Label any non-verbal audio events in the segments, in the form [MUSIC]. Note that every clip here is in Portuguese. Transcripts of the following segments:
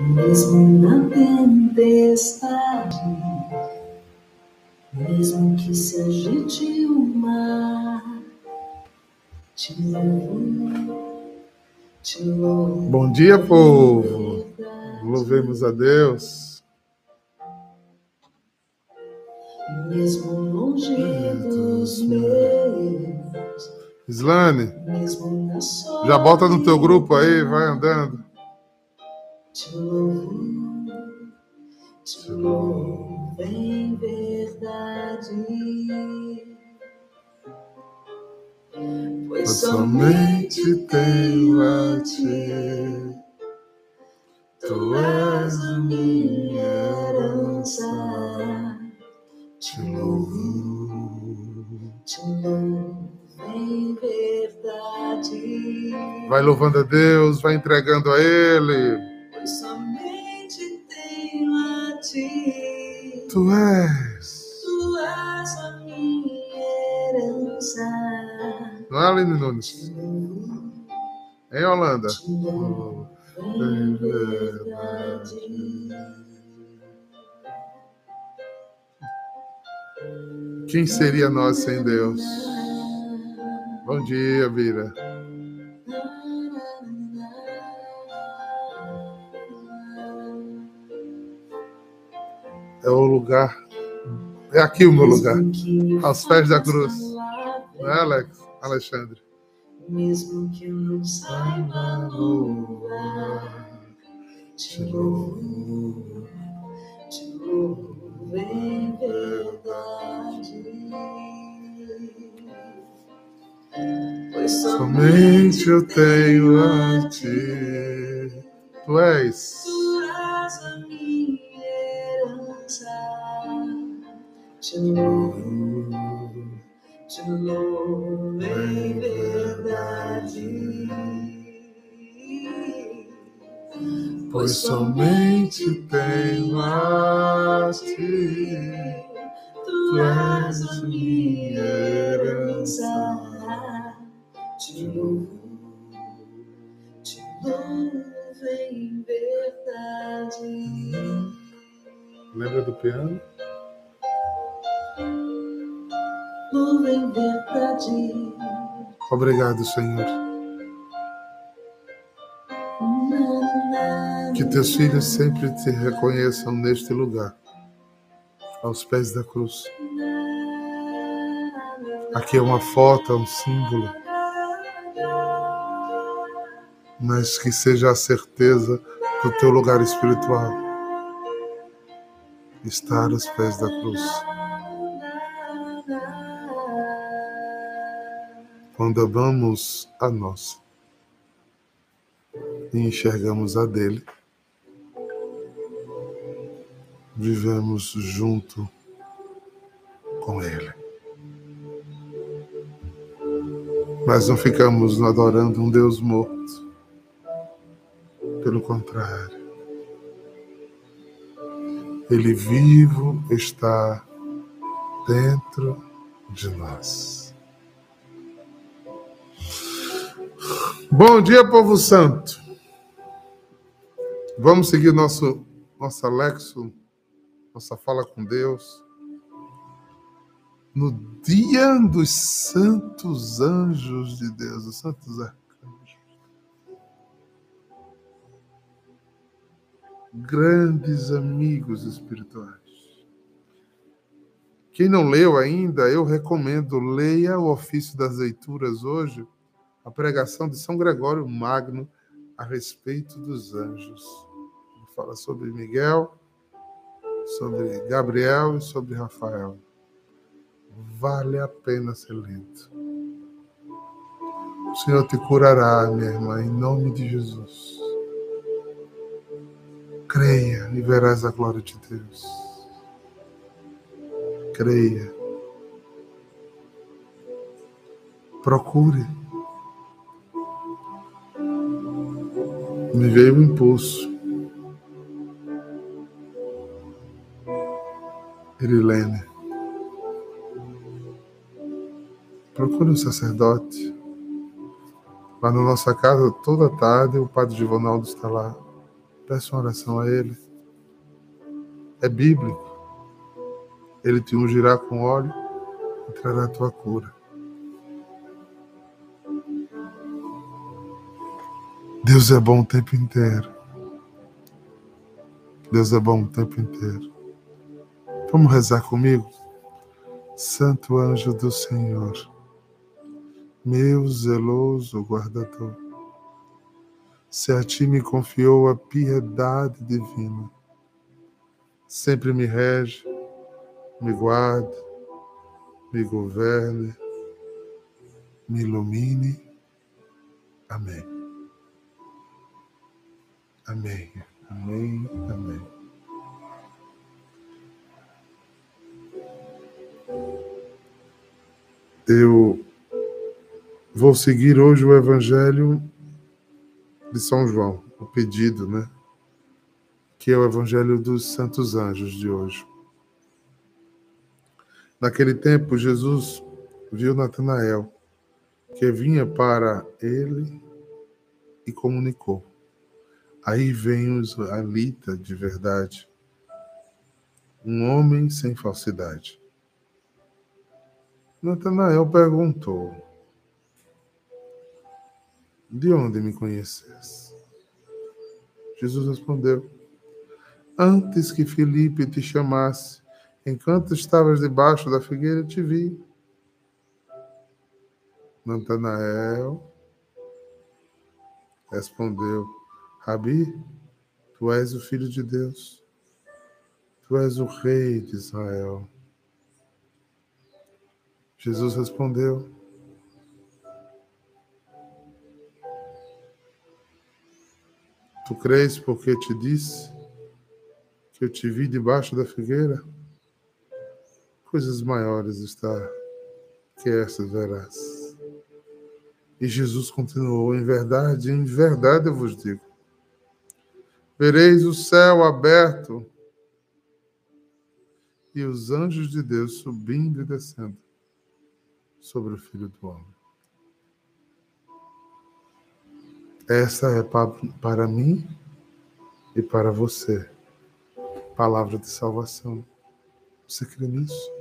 Mesmo na tempestade, mesmo que se agite o mar, te louvo, te louvo. Bom dia, povo. Louvemos a Deus. Mesmo longe dos meus, Islane, já bota no teu grupo aí, vai andando. Te louvo, te louvo em verdade. Pois somente tenho a ti. Tu és a minha herança. Te louvo, te louvo em verdade. Vai louvando a Deus, vai entregando a Ele. Somente tenho a ti. Tu és. Tu és a minha herança. Não é, Aline Nunes? Em Holanda. Quem seria nós sem Deus? Bom dia, Vira. É o lugar. É aqui o meu lugar. Aos pés da cruz. Não é, Alex? Alexandre. Mesmo que eu não saiba louvar, te louvo, te louvo em verdade. Pois Somente eu tenho a ti. Tu és. Tu és a Te louvo, te louvo em verdade. Pois somente tenho a ti. Tu és a minha herança. Te louvo, te louvo em verdade. Lembra do piano? Louvo em verdade. Obrigado, Senhor. Que teus filhos sempre te reconheçam neste lugar, aos pés da cruz. Aqui é uma foto, é um símbolo, mas que seja a certeza do teu lugar espiritual estar aos pés da cruz. Quando amamos a nossa e enxergamos a dele, vivemos junto com ele. Mas não ficamos adorando um Deus morto. Pelo contrário, ele vivo está dentro de nós. Bom dia, povo santo. Vamos seguir nosso nosso Alexo, nossa fala com Deus. No dia dos santos anjos de Deus, os santos arcanjos. Grandes amigos espirituais. Quem não leu ainda, eu recomendo, leia o ofício das leituras hoje, a pregação de São Gregório Magno a respeito dos anjos. Ele fala sobre Miguel, sobre Gabriel e sobre Rafael. Vale a pena ser lido. O Senhor te curará, minha irmã, em nome de Jesus. Creia e verás a glória de Deus. Creia. Procure. Me veio o impulso. Irilene. Procure um sacerdote. Lá na nossa casa, toda tarde, o padre Givanaldo está lá. Peça uma oração a Ele. É bíblico. Ele te ungirá com óleo e trará a tua cura. Deus é bom o tempo inteiro. Deus é bom o tempo inteiro. Vamos rezar comigo? Santo anjo do Senhor, meu zeloso guardador, se a ti me confiou a piedade divina, sempre me rege, me guarde, me governe, me ilumine. Amém. Amém. Amém. Amém. Eu vou seguir hoje o Evangelho de São João, o pedido, né? Que é o Evangelho dos Santos Anjos de hoje. Naquele tempo, Jesus viu Natanael, que vinha para ele e comunicou. Aí vem o israelita de verdade, um homem sem falsidade. Natanael perguntou: De onde me conheces? Jesus respondeu: Antes que Felipe te chamasse, enquanto estavas debaixo da figueira, te vi. Natanael respondeu: Rabi, tu és o filho de Deus, tu és o rei de Israel. Jesus respondeu: Tu crês porque te disse que eu te vi debaixo da figueira? Coisas maiores está que essas verás. E Jesus continuou: Em verdade, em verdade eu vos digo: vereis o céu aberto e os anjos de Deus subindo e descendo sobre o Filho do Homem. Essa é para mim e para você. Palavra de salvação. Você crê nisso?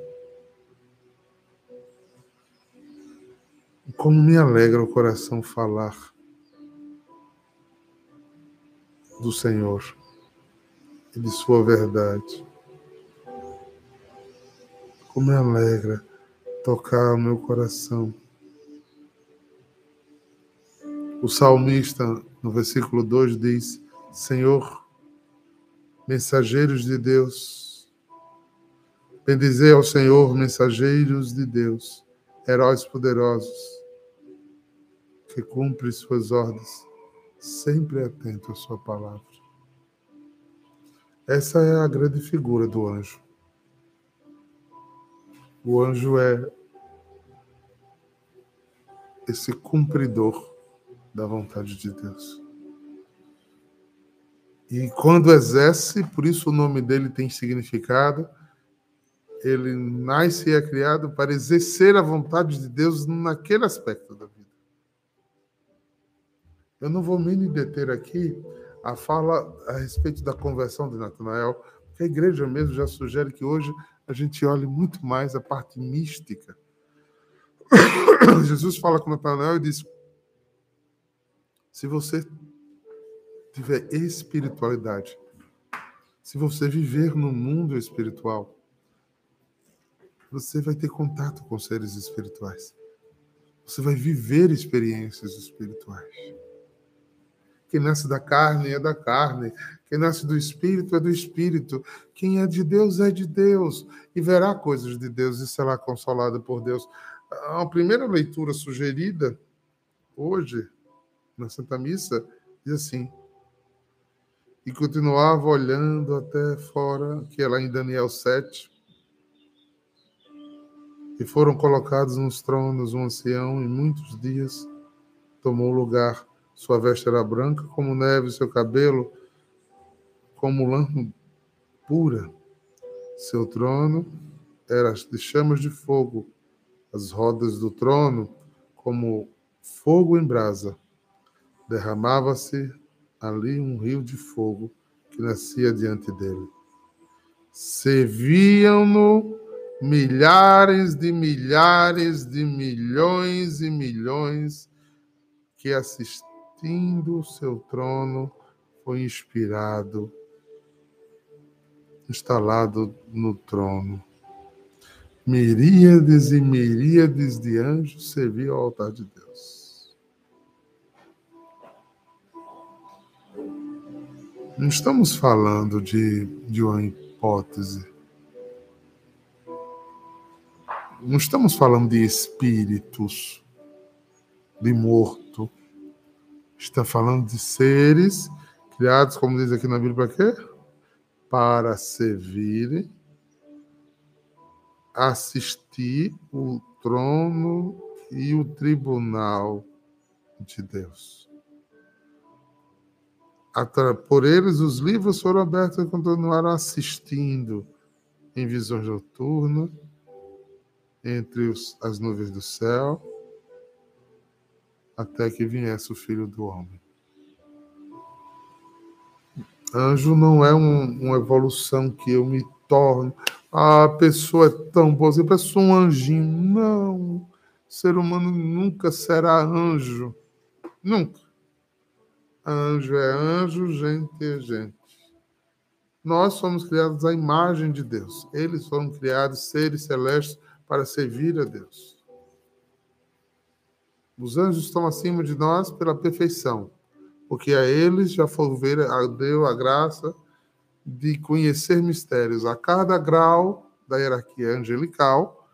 Como me alegra o coração falar do Senhor e de Sua verdade. Como me alegra tocar o meu coração. O salmista, no versículo 2, diz: Senhor, mensageiros de Deus, bendizei ao Senhor, mensageiros de Deus, heróis poderosos, que cumprem suas ordens, sempre atento à sua palavra. Essa é a grande figura do anjo. O anjo é esse cumpridor da vontade de Deus. E quando exerce, por isso o nome dele tem significado, ele nasce e é criado para exercer a vontade de Deus naquele aspecto da vida. Eu não vou me deter aqui a fala a respeito da conversão de Natanael, porque a igreja mesmo já sugere que hoje a gente olhe muito mais a parte mística [COUGHS] Jesus fala com Natanael e diz: se você tiver espiritualidade, se você viver no mundo espiritual, você vai ter contato com seres espirituais. Você vai viver experiências espirituais. Quem nasce da carne é da carne, quem nasce do espírito é do espírito. Quem é de Deus é de Deus e verá coisas de Deus e será consolado por Deus. A primeira leitura sugerida hoje na Santa Missa diz assim: E continuava olhando até fora, que é lá em Daniel 7. E foram colocados nos tronos um ancião, em muitos dias tomou lugar. Sua veste era branca como neve, seu cabelo como lã pura. Seu trono era de chamas de fogo as rodas do trono como fogo em brasa. Derramava-se ali um rio de fogo que nascia diante dele. Serviam-no milhares de milhares de milhões e milhões que assistindo o seu trono foi inspirado, instalado no trono. Miríades e miríades de anjos serviam ao altar de Deus. Não estamos falando de, de uma hipótese. Não estamos falando de espíritos, de morto. Está falando de seres criados, como diz aqui na Bíblia, para quê? Para servirem assistir o trono e o tribunal de Deus. Por eles, os livros foram abertos e continuaram assistindo em visões noturnas, entre os, as nuvens do céu, até que viesse o Filho do Homem. Anjo não é um, uma evolução que eu me torno a pessoa é tão boa, pessoa é um anjinho. Não, ser humano nunca será anjo. Nunca. Anjo é anjo, gente é gente. Nós somos criados à imagem de Deus. Eles foram criados seres celestes para servir a Deus. Os anjos estão acima de nós pela perfeição, porque a eles já deu a graça de conhecer mistérios. A cada grau da hierarquia angelical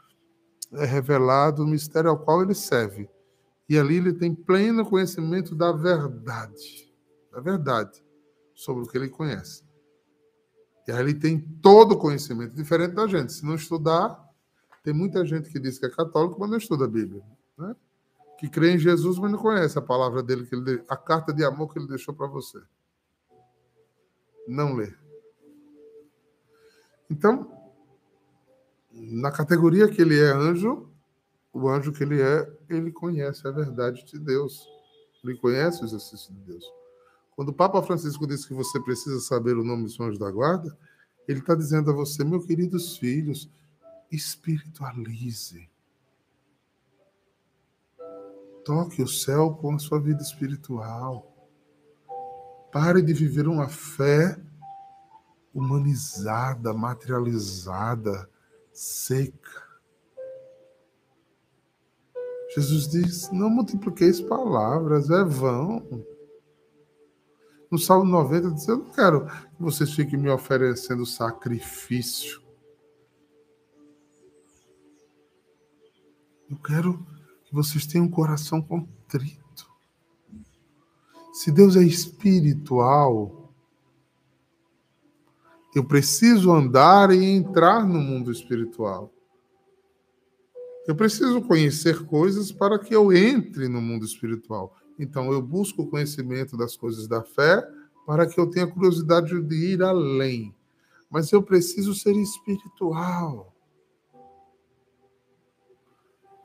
é revelado o mistério ao qual ele serve. E ali ele tem pleno conhecimento da verdade, da verdade, sobre o que ele conhece. E aí ele tem todo o conhecimento, diferente da gente. Se não estudar, tem muita gente que diz que é católico, mas não estuda a Bíblia. Né? Que crê em Jesus, mas não conhece a palavra dele, que ele, a carta de amor que ele deixou para você. Não lê. Então, na categoria que ele é anjo, o anjo que ele é, ele conhece a verdade de Deus. Ele conhece o exercício de Deus. Quando o Papa Francisco disse que você precisa saber o nome dos anjos da guarda, ele está dizendo a você, meus queridos filhos, espiritualize. Toque o céu com a sua vida espiritual. Pare de viver uma fé humanizada, materializada, seca. Jesus diz: Não multipliqueis palavras, é vão. No Salmo 90 diz: Eu não quero que vocês fiquem me oferecendo sacrifício. Eu quero vocês tenham um coração contrito. Se Deus é espiritual, eu preciso andar e entrar no mundo espiritual. Eu preciso conhecer coisas para que eu entre no mundo espiritual. Então, eu busco o conhecimento das coisas da fé para que eu tenha curiosidade de ir além. Mas eu preciso ser espiritual.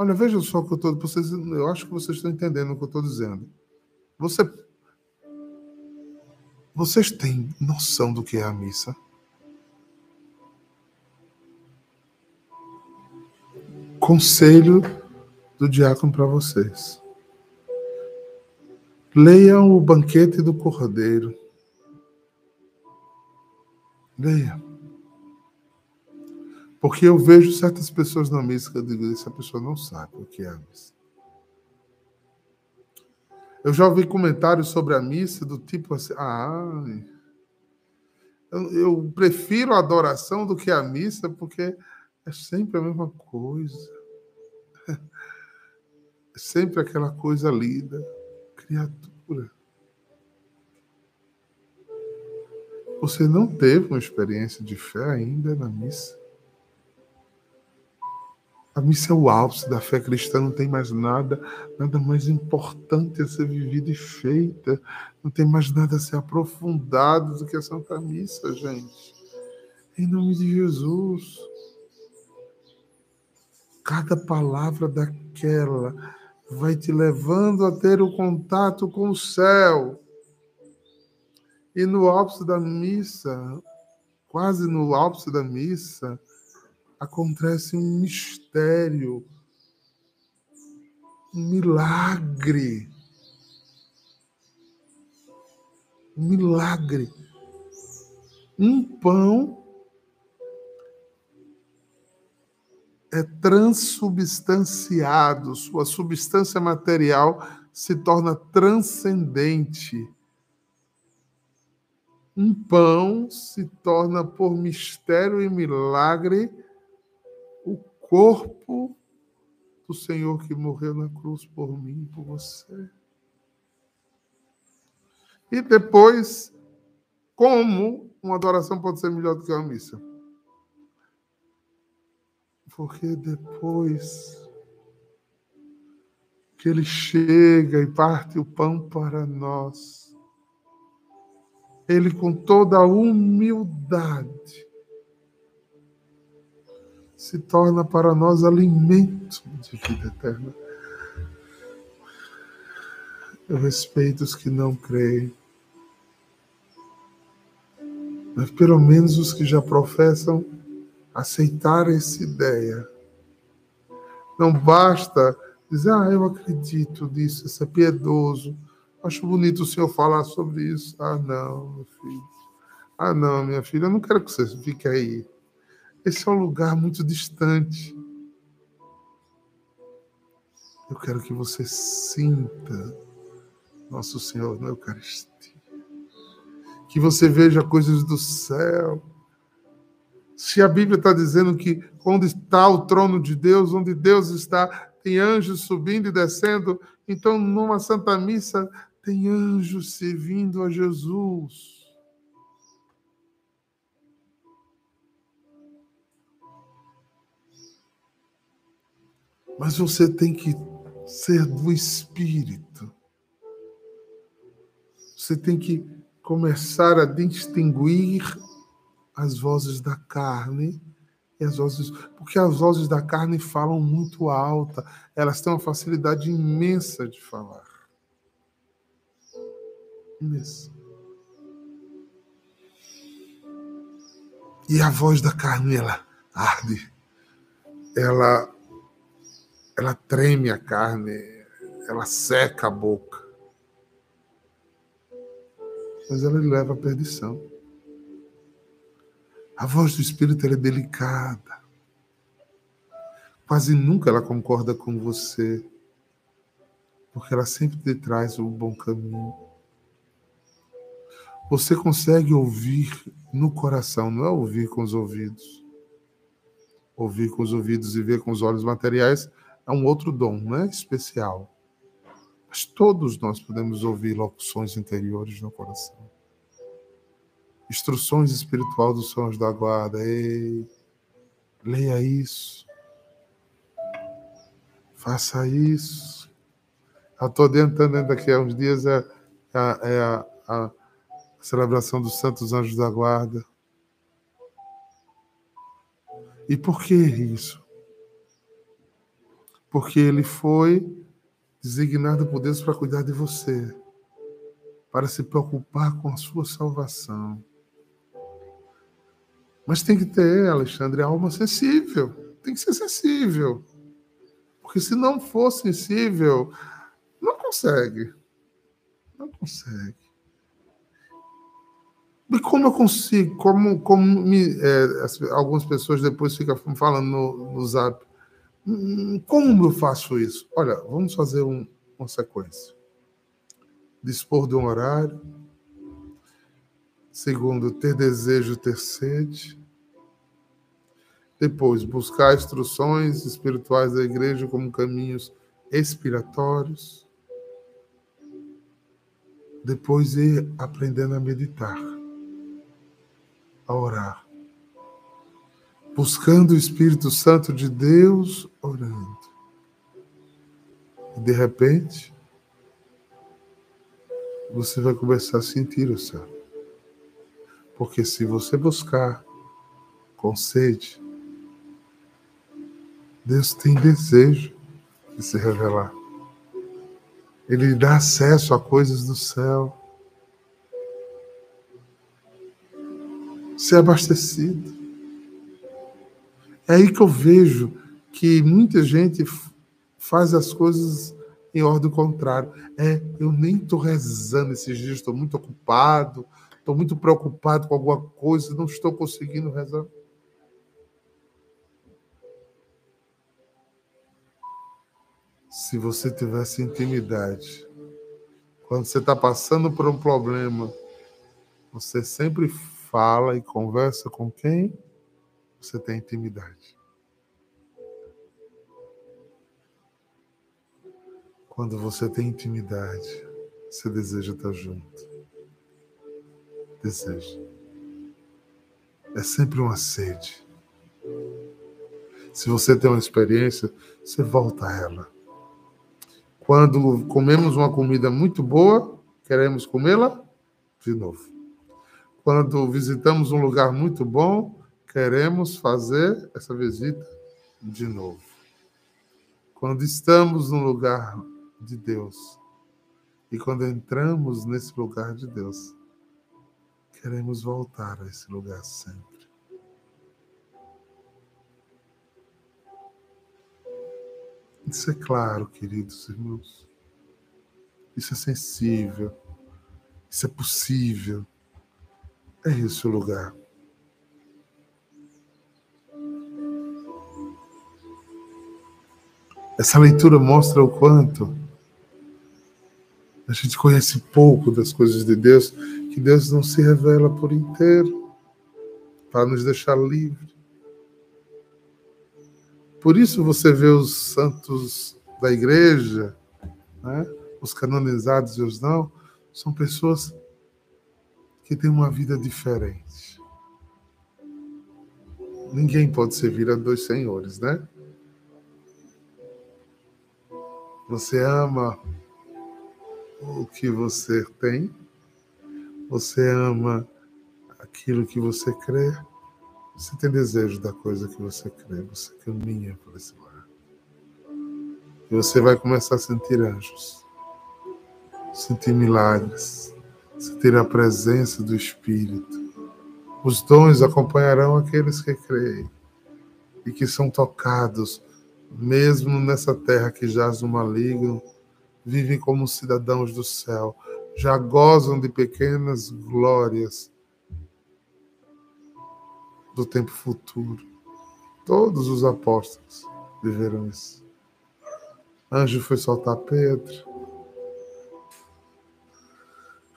Olha, veja só o que eu estou. Vocês, eu acho que vocês estão entendendo o que eu estou dizendo. Você, vocês têm noção do que é a missa? Conselho do diácono para vocês. Leiam o banquete do Cordeiro. Leia. Porque eu vejo certas pessoas na missa que eu digo, essa pessoa não sabe o que é a missa. Eu já ouvi comentários sobre a missa do tipo assim, ah, eu, eu prefiro a adoração do que a missa, porque é sempre a mesma coisa. [LAUGHS] É sempre aquela coisa linda, criatura. Você não teve uma experiência de fé ainda na missa? A missa é o ápice da fé cristã, não tem mais nada, nada mais importante a ser vivido e feita. Não tem mais nada a ser aprofundado do que a Santa Missa, gente. Em nome de Jesus cada palavra daquela vai te levando a ter o contato com o céu. E no ápice da missa, quase no ápice da missa, acontece um mistério, um milagre. Um milagre. Um pão é transubstanciado, sua substância material se torna transcendente. Um pão se torna, por mistério e milagre, corpo do Senhor que morreu na cruz por mim e por você. E depois, como uma adoração pode ser melhor do que uma missa? Porque depois que ele chega e parte o pão para nós, ele com toda a humildade se torna para nós alimento de vida eterna. Eu respeito os que não creem, mas pelo menos os que já professam aceitar essa ideia. Não basta dizer, ah, eu acredito nisso, isso é piedoso. Acho bonito o senhor falar sobre isso. Ah, não, meu filho. Ah, não, minha filha, eu não quero que você fique aí. Esse é um lugar muito distante. Eu quero que você sinta nosso Senhor na Eucaristia. Que você veja coisas do céu se a Bíblia está dizendo que onde está o trono de Deus, onde Deus está, tem anjos subindo e descendo, então numa Santa Missa tem anjos servindo a Jesus. Mas você tem que ser do Espírito. Você tem que começar a distinguir as vozes da carne e as vozes. Porque as vozes da carne falam muito alta, elas têm uma facilidade imensa de falar. Imensa. E a voz da carne, ela arde, ela, ela treme a carne, ela seca a boca. Mas ela leva à perdição. A voz do Espírito é delicada. Quase nunca ela concorda com você, porque ela sempre te traz o bom caminho. Você consegue ouvir no coração, não é ouvir com os ouvidos. Ouvir com os ouvidos e ver com os olhos materiais é um outro dom, não é especial. Mas todos nós podemos ouvir locuções interiores no coração. Instruções espiritual dos sons da guarda. Ei, leia isso. Faça isso. Eu estou adiantando daqui a uns dias é, é, é a, a celebração dos Santos Anjos da Guarda. E por que isso? Porque ele foi designado por Deus para cuidar de você, para se preocupar com a sua salvação. Mas tem que ter, Alexandre, alma sensível. Tem que ser sensível. Porque se não for sensível, não consegue. Não consegue. E como eu consigo? Como, como me, é, as, algumas pessoas depois ficam falando no, no zap. Hum, como eu faço isso? Olha, vamos fazer um, uma sequência. Dispor de um horário. Segundo, ter desejo, ter sede. Depois, buscar instruções espirituais da igreja como caminhos expiratórios. Depois, ir aprendendo a meditar, a orar. Buscando o Espírito Santo de Deus, orando. E de repente, você vai começar a sentir o céu. Porque se você buscar com sede, Deus tem desejo de se revelar. Ele dá acesso a coisas do céu. ser abastecido. É aí que eu vejo que muita gente faz as coisas em ordem contrária. É, eu nem estou rezando esses dias, estou muito ocupado, estou muito preocupado com alguma coisa, não estou conseguindo rezar. Se você tivesse intimidade, quando você está passando por um problema, você sempre fala e conversa com quem você tem intimidade. Quando você tem intimidade, você deseja estar junto. Deseja. É sempre uma sede. Se você tem uma experiência, você volta a ela. Quando comemos uma comida muito boa, queremos comê-la de novo. Quando visitamos um lugar muito bom, queremos fazer essa visita de novo. Quando estamos num lugar de Deus. E quando entramos nesse lugar de Deus, queremos voltar a esse lugar sempre. Isso é claro, queridos irmãos. Isso é sensível. Isso é possível. É esse o lugar. Essa leitura mostra o quanto a gente conhece pouco das coisas de Deus, que Deus não se revela por inteiro para nos deixar livre. Por isso você vê os santos da igreja, né? os canonizados e os não, são pessoas que têm uma vida diferente. Ninguém pode servir a dois senhores, né? Você ama o que você tem, você ama aquilo que você crê, você tem desejo da coisa que você crê, você caminha por esse lugar. E você vai começar a sentir anjos, sentir milagres, sentir a presença do Espírito. Os dons acompanharão aqueles que creem e que são tocados, mesmo nessa terra que jaz no maligno vivem como cidadãos do céu, já gozam de pequenas glórias do tempo futuro. Todos os apóstolos viveram isso. Anjo foi soltar Pedro.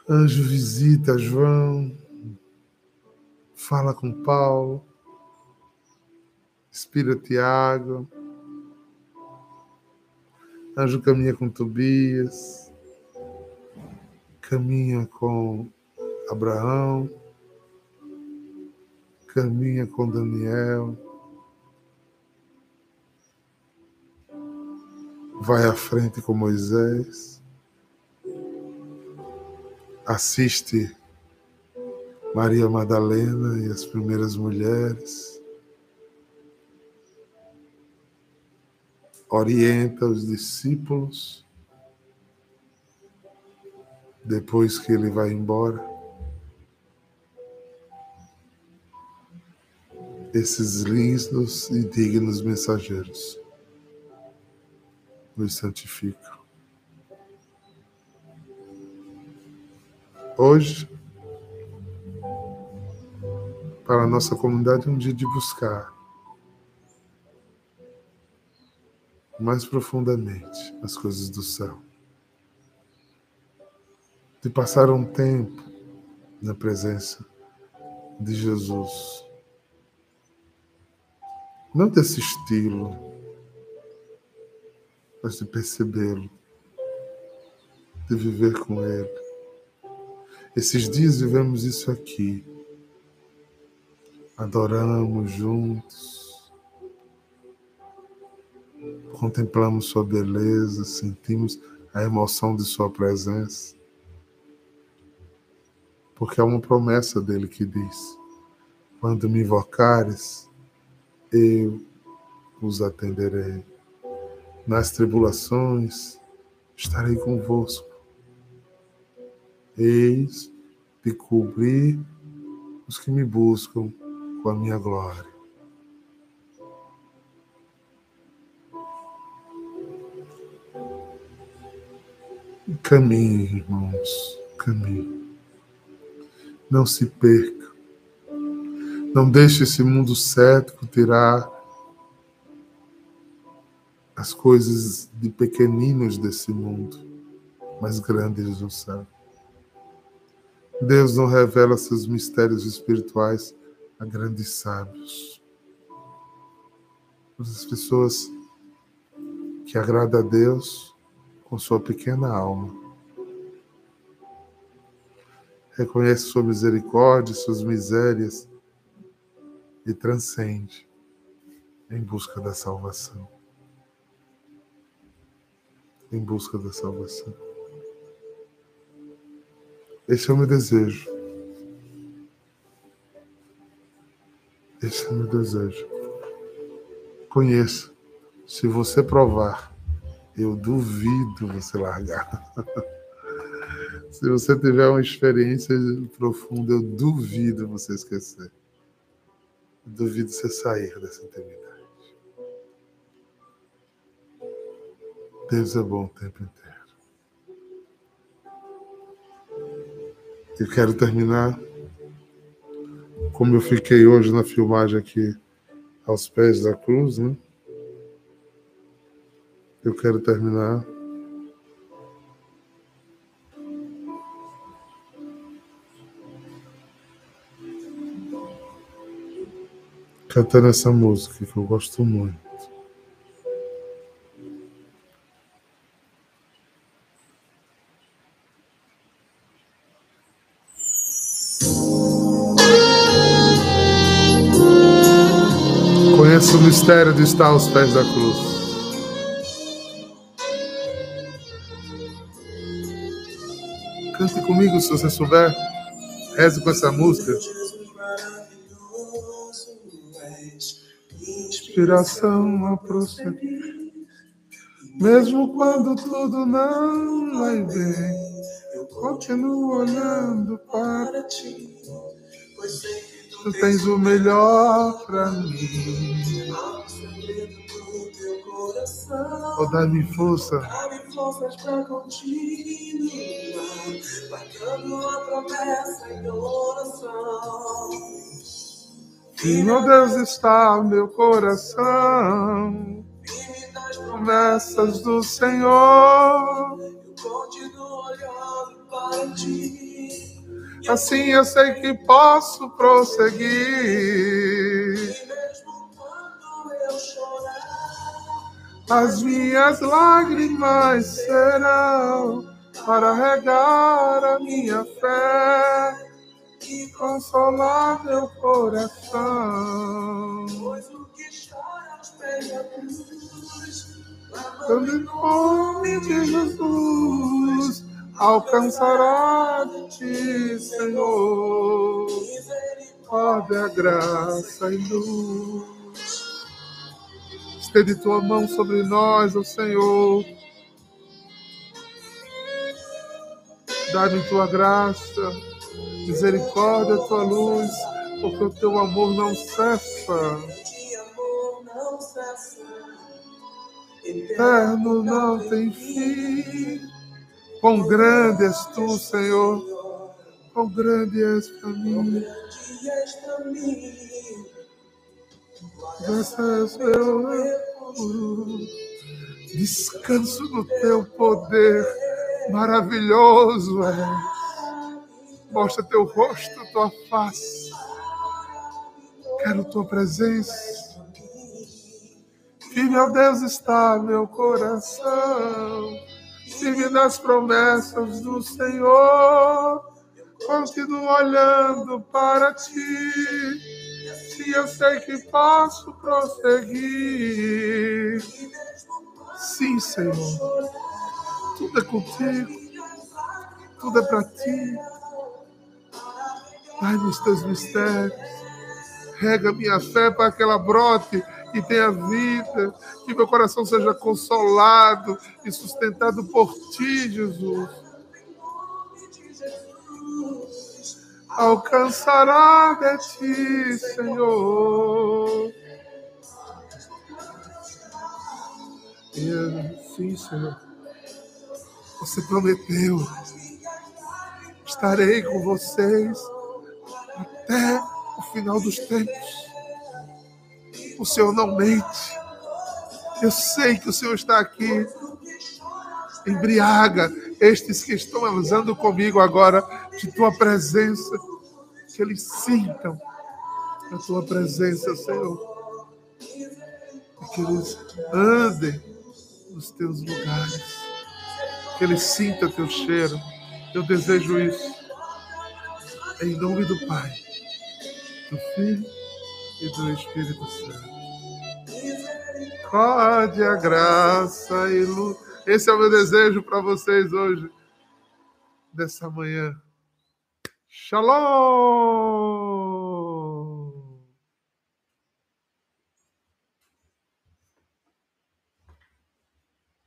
Anjo visita João. Fala com Paulo. Inspira Tiago. Anjo caminha com Tobias, caminha com Abraão, caminha com Daniel, vai à frente com Moisés, assiste Maria Madalena e as primeiras mulheres. Orienta os discípulos depois que ele vai embora. Esses lindos e dignos mensageiros nos santificam. Hoje, para a nossa comunidade, é um dia de buscar mais profundamente as coisas do céu. De passar um tempo na presença de Jesus. Não desse estilo, mas de percebê-lo, de viver com Ele. Esses dias vivemos isso aqui. Adoramos juntos contemplamos Sua beleza, sentimos a emoção de Sua presença. Porque é uma promessa dele que diz: Quando me invocares, eu os atenderei. Nas tribulações, estarei convosco. Eis de cobrir os que me buscam com a minha glória. Caminhe, irmãos, caminhe. Não se perca. Não deixe esse mundo cético tirar as coisas de pequeninos desse mundo, mas grandes no céu. Deus não revela seus mistérios espirituais a grandes sábios. As pessoas que agradam a Deus com sua pequena alma. Reconhece sua misericórdia, suas misérias e transcende em busca da salvação em busca da salvação. Esse é o meu desejo. Esse é o meu desejo. Conheça. Se você provar, eu duvido você largar. [LAUGHS] Se você tiver uma experiência profunda, eu duvido você esquecer. Eu duvido você sair dessa intimidade. Deus é bom o tempo inteiro. Eu quero terminar como eu fiquei hoje na filmagem aqui aos pés da cruz, né? Eu quero terminar cantando essa música que eu gosto muito. Conheça o mistério de estar aos pés da cruz. Cante comigo se você souber. Reze com essa música. Inspiração a prosseguir. Mesmo quando tudo não vai bem, eu continuo olhando para ti. Pois sei Tu tens o melhor pra mim. Oh, dá-me força. Dá-me forças pra continuar. Marcando a promessa em oração. E, meu Deus, está o meu coração. promessas do Senhor. Eu continuo olhando para ti. Assim eu sei que posso prosseguir. As minhas lágrimas serão para regar a minha fé e consolar meu coração. Pois o que chora aos pés da cruz, em nome de Jesus alcançará de ti, Senhor, misericórdia, graça e luz. Estende tua mão sobre nós, ó Senhor. Dá-me tua graça, misericórdia, tua luz, porque o teu amor não cessa. Eterno não tem fim. Quão grande és tu, Senhor. Quão grande és para mim. Graças meu recurso. Descanso no teu poder. Maravilhoso é. Mostra teu rosto, tua face. Quero tua presença. E meu Deus está meu coração firme nas promessas do Senhor. Continuo olhando para ti. Se eu sei que posso prosseguir. Sim, Senhor. Tudo é contigo. Tudo é para ti. Pai, nos teus mistérios. Rega minha fé para que ela brote e tenha vida, que meu coração seja consolado e sustentado por ti, Jesus. Alcançará de ti, Senhor. E sim, Senhor. Você prometeu. Estarei com vocês até o final dos tempos. O Senhor não mente. Eu sei que o Senhor está aqui. Embriaga estes que estão andando comigo agora de tua presença. Que eles sintam a tua presença, Senhor. E que eles andem nos teus lugares. Que eles sintam teu cheiro. Eu desejo isso. Em nome do Pai, do Filho e do Espírito Santo. Misericórdia, graça e luz. Esse é o meu desejo para vocês hoje, dessa manhã. Shalom!